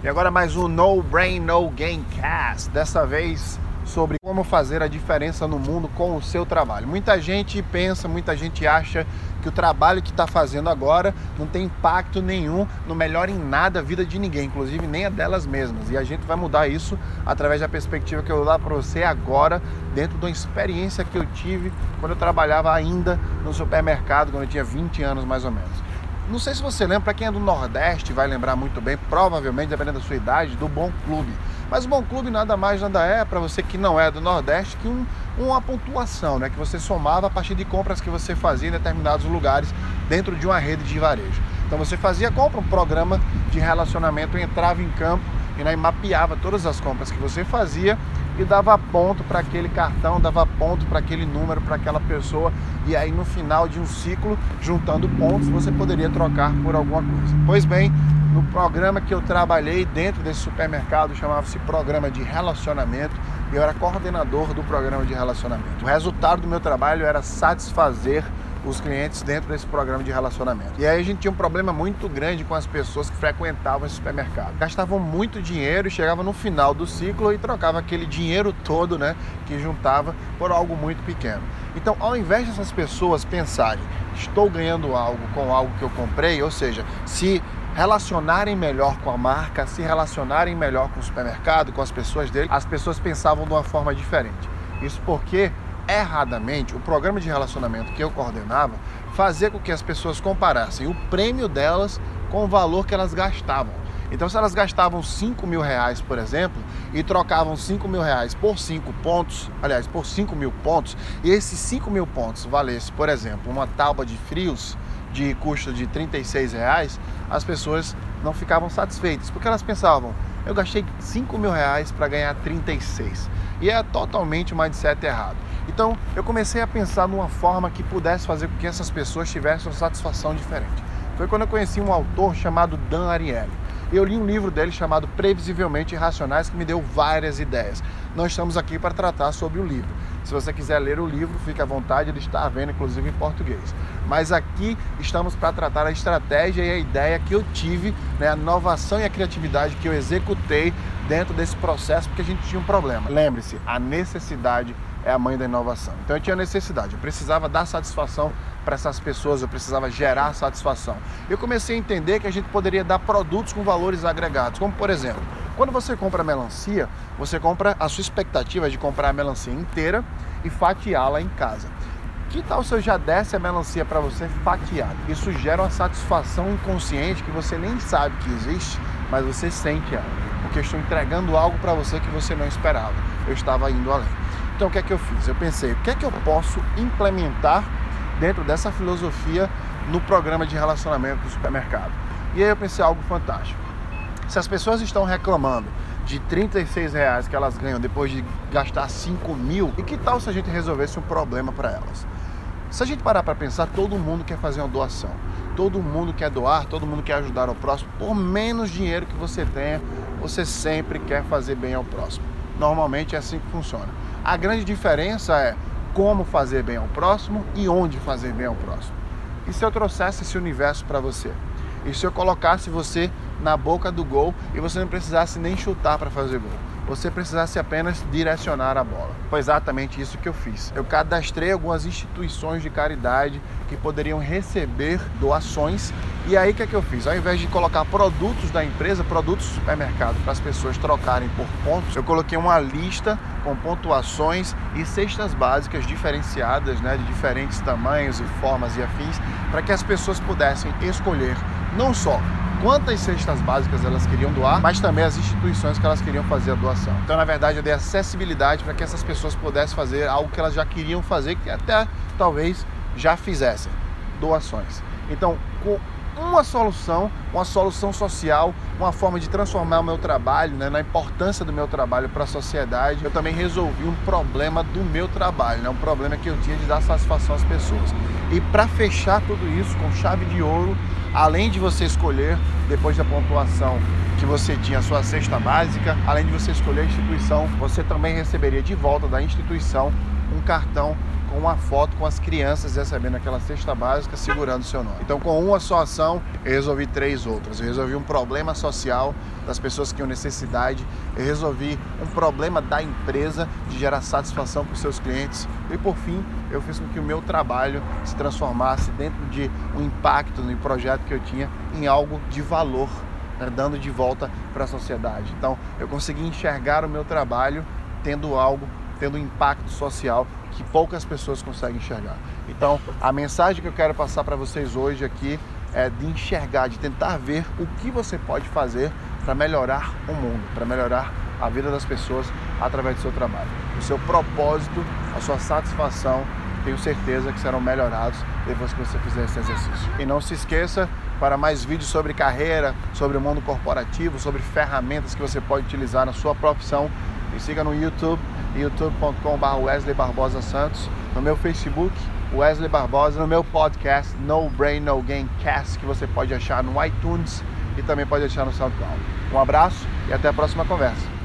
E agora mais um No Brain No Game Cast. Dessa vez sobre como fazer a diferença no mundo com o seu trabalho. Muita gente pensa, muita gente acha que o trabalho que está fazendo agora não tem impacto nenhum, não melhora em nada a vida de ninguém, inclusive nem a delas mesmas. E a gente vai mudar isso através da perspectiva que eu vou dar para você agora, dentro de uma experiência que eu tive quando eu trabalhava ainda no supermercado, quando eu tinha 20 anos mais ou menos. Não sei se você lembra, para quem é do Nordeste vai lembrar muito bem, provavelmente, dependendo da sua idade, do Bom Clube. Mas o Bom Clube nada mais nada é, para você que não é do Nordeste, que um, uma pontuação, né? Que você somava a partir de compras que você fazia em determinados lugares dentro de uma rede de varejo. Então você fazia compra, um programa de relacionamento, entrava em campo e né, mapeava todas as compras que você fazia e dava ponto para aquele cartão, dava ponto para aquele número, para aquela pessoa. E aí no final de um ciclo, juntando pontos, você poderia trocar por alguma coisa. Pois bem, no programa que eu trabalhei dentro desse supermercado, chamava-se Programa de Relacionamento, e eu era coordenador do programa de relacionamento. O resultado do meu trabalho era satisfazer os clientes dentro desse programa de relacionamento. E aí a gente tinha um problema muito grande com as pessoas que frequentavam esse supermercado. Gastavam muito dinheiro e no final do ciclo e trocava aquele dinheiro todo, né, que juntava por algo muito pequeno. Então, ao invés dessas pessoas pensarem, estou ganhando algo com algo que eu comprei, ou seja, se relacionarem melhor com a marca, se relacionarem melhor com o supermercado, com as pessoas dele, as pessoas pensavam de uma forma diferente. Isso porque erradamente, o programa de relacionamento que eu coordenava fazia com que as pessoas comparassem o prêmio delas com o valor que elas gastavam. Então, se elas gastavam 5 mil reais, por exemplo, e trocavam 5 mil reais por 5 pontos, aliás, por 5 mil pontos, e esses 5 mil pontos valesse, por exemplo, uma tábua de frios de custo de 36 reais, as pessoas não ficavam satisfeitas, porque elas pensavam, eu gastei 5 mil reais para ganhar 36. E é totalmente o mindset errado. Então eu comecei a pensar numa forma que pudesse fazer com que essas pessoas tivessem uma satisfação diferente. Foi quando eu conheci um autor chamado Dan Ariely. Eu li um livro dele chamado Previsivelmente Irracionais que me deu várias ideias. Nós estamos aqui para tratar sobre o livro. Se você quiser ler o livro, fique à vontade, ele está à venda, inclusive em português. Mas aqui estamos para tratar a estratégia e a ideia que eu tive, né, a inovação e a criatividade que eu executei dentro desse processo, porque a gente tinha um problema. Lembre-se, a necessidade é a mãe da inovação. Então eu tinha necessidade, eu precisava dar satisfação para essas pessoas, eu precisava gerar satisfação. Eu comecei a entender que a gente poderia dar produtos com valores agregados, como por exemplo, quando você compra melancia, você compra a sua expectativa é de comprar a melancia inteira e fatiá-la em casa. Que tal se eu já desse a melancia para você fatiada? Isso gera uma satisfação inconsciente que você nem sabe que existe, mas você sente ela, porque eu estou entregando algo para você que você não esperava. Eu estava indo além. Então o que é que eu fiz? Eu pensei, o que é que eu posso implementar dentro dessa filosofia no programa de relacionamento do supermercado? E aí eu pensei algo fantástico. Se as pessoas estão reclamando de 36 reais que elas ganham depois de gastar 5 mil, e que tal se a gente resolvesse um problema para elas? Se a gente parar para pensar, todo mundo quer fazer uma doação, todo mundo quer doar, todo mundo quer ajudar ao próximo. Por menos dinheiro que você tenha, você sempre quer fazer bem ao próximo. Normalmente é assim que funciona. A grande diferença é como fazer bem ao próximo e onde fazer bem ao próximo. E se eu trouxesse esse universo para você? E se eu colocasse você na boca do gol e você não precisasse nem chutar para fazer gol? você precisasse apenas direcionar a bola. Foi exatamente isso que eu fiz. Eu cadastrei algumas instituições de caridade que poderiam receber doações. E aí o que, é que eu fiz? Ao invés de colocar produtos da empresa, produtos do supermercado para as pessoas trocarem por pontos, eu coloquei uma lista com pontuações e cestas básicas diferenciadas, né, de diferentes tamanhos e formas e afins, para que as pessoas pudessem escolher não só quantas cestas básicas elas queriam doar, mas também as instituições que elas queriam fazer a doação. Então, na verdade, eu dei acessibilidade para que essas pessoas pudessem fazer algo que elas já queriam fazer, que até talvez já fizessem, doações. Então, com uma solução, uma solução social, uma forma de transformar o meu trabalho, né, na importância do meu trabalho para a sociedade. Eu também resolvi um problema do meu trabalho, né, um problema que eu tinha de dar satisfação às pessoas. E para fechar tudo isso com chave de ouro, além de você escolher, depois da pontuação que você tinha a sua cesta básica, além de você escolher a instituição, você também receberia de volta da instituição um cartão com uma foto com as crianças recebendo aquela cesta básica segurando o seu nome. Então, com uma só ação, eu resolvi três outras. Eu resolvi um problema social das pessoas que tinham necessidade, eu resolvi um problema da empresa de gerar satisfação para os seus clientes e, por fim, eu fiz com que o meu trabalho se transformasse dentro de um impacto no projeto que eu tinha em algo de valor né, dando de volta para a sociedade. Então, eu consegui enxergar o meu trabalho tendo algo, tendo um impacto social que poucas pessoas conseguem enxergar. Então, a mensagem que eu quero passar para vocês hoje aqui é de enxergar, de tentar ver o que você pode fazer para melhorar o mundo, para melhorar a vida das pessoas através do seu trabalho. O seu propósito, a sua satisfação, tenho certeza que serão melhorados depois que você fizer esse exercício. E não se esqueça para mais vídeos sobre carreira, sobre o mundo corporativo, sobre ferramentas que você pode utilizar na sua profissão. Me siga no YouTube, youtube.com.br Wesley Barbosa Santos, no meu Facebook, Wesley Barbosa, no meu podcast No Brain No Game Cast, que você pode achar no iTunes e também pode achar no SoundCloud. Um abraço e até a próxima conversa.